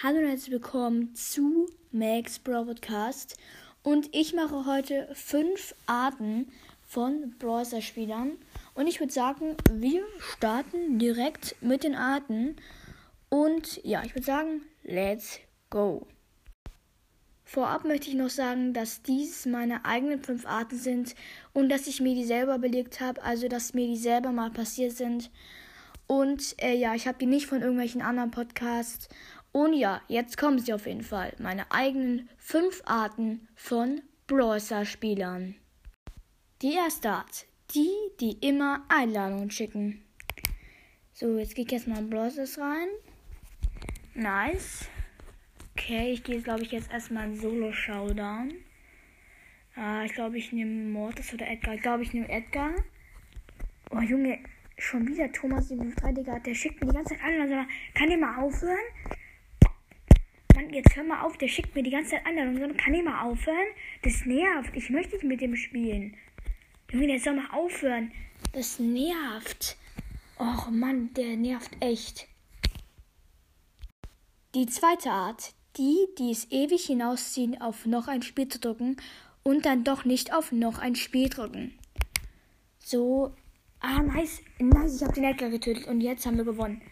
Hallo und herzlich willkommen zu Max Brawl Podcast. Und ich mache heute fünf Arten von Browser Spielern. Und ich würde sagen, wir starten direkt mit den Arten. Und ja, ich würde sagen, let's go. Vorab möchte ich noch sagen, dass dies meine eigenen fünf Arten sind und dass ich mir die selber belegt habe, also dass mir die selber mal passiert sind. Und äh, ja, ich habe die nicht von irgendwelchen anderen Podcasts. Und ja, jetzt kommen sie auf jeden Fall. Meine eigenen fünf Arten von Browser-Spielern. Die erste Art. Die, die immer Einladungen schicken. So, jetzt gehe ich erstmal in Browsers rein. Nice. Okay, ich gehe, glaube ich, jetzt erstmal in Solo-Showdown. Ah, ich glaube, ich nehme Mortis oder Edgar. Ich glaube, ich nehme Edgar. Oh, Junge, schon wieder Thomas 73, Digga. Der schickt mir die ganze Zeit Einladungen. Kann der mal aufhören? Mann, jetzt hör mal auf. Der schickt mir die ganze Zeit Einladungen. Kann der mal aufhören? Das nervt. Ich möchte nicht mit dem spielen. Junge, der soll mal aufhören. Das nervt. Och, Mann, der nervt echt. Die zweite Art. Die, die es ewig hinausziehen, auf noch ein Spiel zu drücken und dann doch nicht auf noch ein Spiel drücken. So Ah, nice. Nice, ich habe den Edgar getötet und jetzt haben wir gewonnen.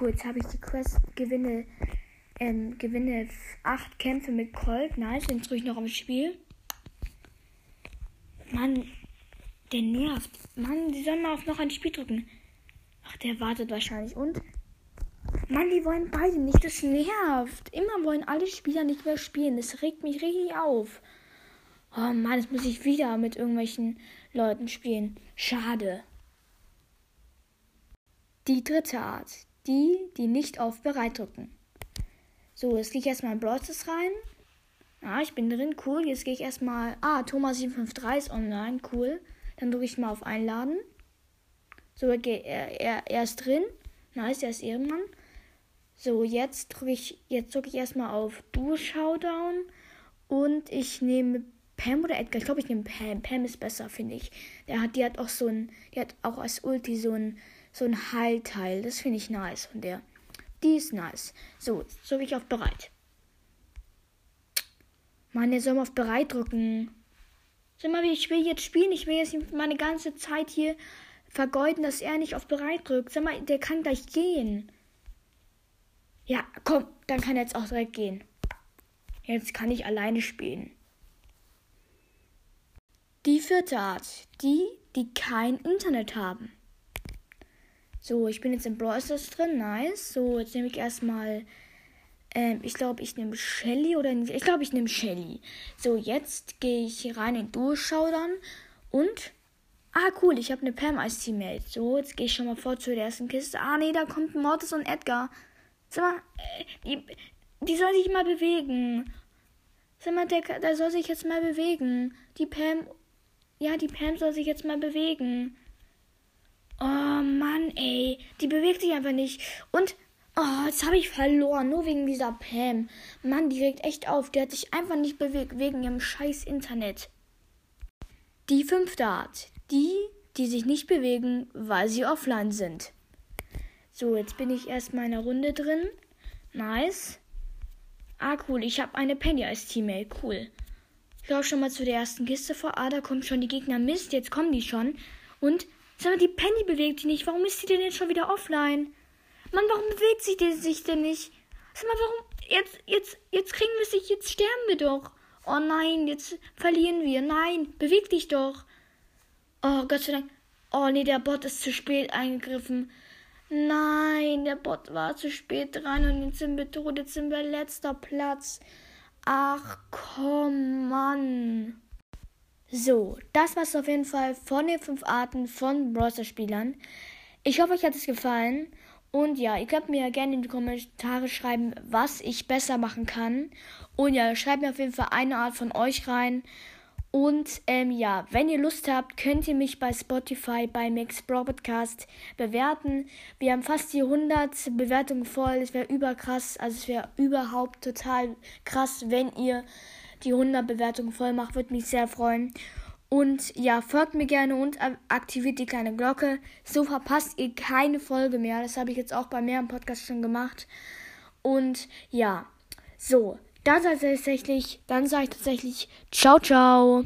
Cool, jetzt habe ich die Quest, gewinne, ähm, gewinne acht Kämpfe mit Colt. Nice, jetzt ich noch aufs Spiel. Mann, der nervt. Mann, die sollen mal auf noch ein Spiel drücken. Ach, der wartet wahrscheinlich. Und? Mann, die wollen beide nicht. Das nervt. Immer wollen alle Spieler nicht mehr spielen. Das regt mich richtig auf. Oh Mann, jetzt muss ich wieder mit irgendwelchen Leuten spielen. Schade. Die dritte Art. Die, die nicht auf Bereit drücken. So, jetzt gehe ich erstmal in Brawlers rein. Ah, ich bin drin, cool. Jetzt gehe ich erstmal. Ah, Thomas753 ist online, cool. Dann drücke ich mal auf Einladen. So, er, er, er ist drin. Nice, er ist Ehrenmann. So, jetzt drücke ich, jetzt ich erstmal auf Duo Showdown. Und ich nehme Pam oder Edgar. Ich glaube, ich nehme Pam. Pam ist besser, finde ich. Der hat, die hat auch so ein, die hat auch als Ulti so ein so ein Heilteil. Das finde ich nice von der. Die ist nice. So, so wie ich auf bereit. Mann, der soll mal auf bereit drücken. Sag mal, ich will jetzt spielen. Ich will jetzt meine ganze Zeit hier vergeuden, dass er nicht auf bereit drückt. Sag mal, der kann gleich gehen. Ja, komm, dann kann er jetzt auch direkt gehen. Jetzt kann ich alleine spielen. Die vierte Art. Die, die kein Internet haben. So, ich bin jetzt in Brawl drin. Nice. So, jetzt nehme ich erstmal. Ähm, ich glaube, ich nehme Shelly oder nicht. Ich glaube, ich nehme Shelly. So, jetzt gehe ich rein in Durchschaudern und. Ah, cool, ich habe eine Pam als Teammate. So, jetzt gehe ich schon mal vor zur ersten Kiste. Ah, nee, da kommt Mortis und Edgar. Sag mal, äh, die, die soll sich mal bewegen. Sag mal, der, der soll sich jetzt mal bewegen. Die Pam. Ja, die Pam soll sich jetzt mal bewegen. Oh Mann, ey. Die bewegt sich einfach nicht. Und, oh, jetzt habe ich verloren. Nur wegen dieser Pam. Mann, die regt echt auf. Die hat sich einfach nicht bewegt wegen ihrem scheiß Internet. Die fünfte Art. Die, die sich nicht bewegen, weil sie offline sind. So, jetzt bin ich erstmal in der Runde drin. Nice. Ah, cool. Ich habe eine Penny als Teammate. Cool. Ich laufe schon mal zu der ersten Kiste vor. Ah, da kommen schon die Gegner. Mist, jetzt kommen die schon. Und Sag mal, die Penny bewegt sich nicht. Warum ist sie denn jetzt schon wieder offline? Mann, warum bewegt sich die sich denn nicht? Sag mal, warum? Jetzt, jetzt, jetzt kriegen wir sich, jetzt sterben wir doch. Oh nein, jetzt verlieren wir. Nein, beweg dich doch. Oh, Gott sei Dank. Oh nee, der Bot ist zu spät eingegriffen. Nein, der Bot war zu spät dran und jetzt sind wir tot. Jetzt sind wir letzter Platz. Ach komm, Mann. So, das war's auf jeden Fall von den fünf Arten von Browser-Spielern. Ich hoffe, euch hat es gefallen. Und ja, ihr könnt mir gerne in die Kommentare schreiben, was ich besser machen kann. Und ja, schreibt mir auf jeden Fall eine Art von euch rein. Und ähm, ja, wenn ihr Lust habt, könnt ihr mich bei Spotify bei Max Bro Podcast bewerten. Wir haben fast die 100 Bewertungen voll. Es wäre überkrass. Also es wäre überhaupt total krass, wenn ihr die 100 Bewertungen voll macht. Würde mich sehr freuen. Und ja, folgt mir gerne und aktiviert die kleine Glocke. So verpasst ihr keine Folge mehr. Das habe ich jetzt auch bei mehreren Podcasts schon gemacht. Und ja, So, dann tatsächlich, dann sage ich tatsächlich ciao, ciao.